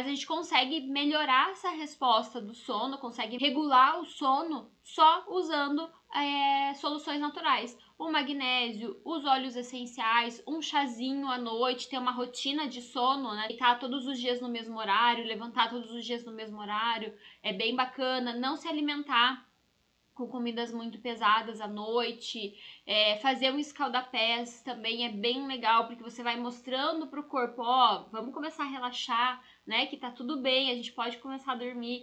mas a gente consegue melhorar essa resposta do sono, consegue regular o sono só usando é, soluções naturais. O magnésio, os óleos essenciais, um chazinho à noite, ter uma rotina de sono, né? Deitar todos os dias no mesmo horário, levantar todos os dias no mesmo horário, é bem bacana. Não se alimentar com comidas muito pesadas à noite, é, fazer um escaldapés também é bem legal, porque você vai mostrando pro corpo, ó, vamos começar a relaxar, né, que tá tudo bem, a gente pode começar a dormir.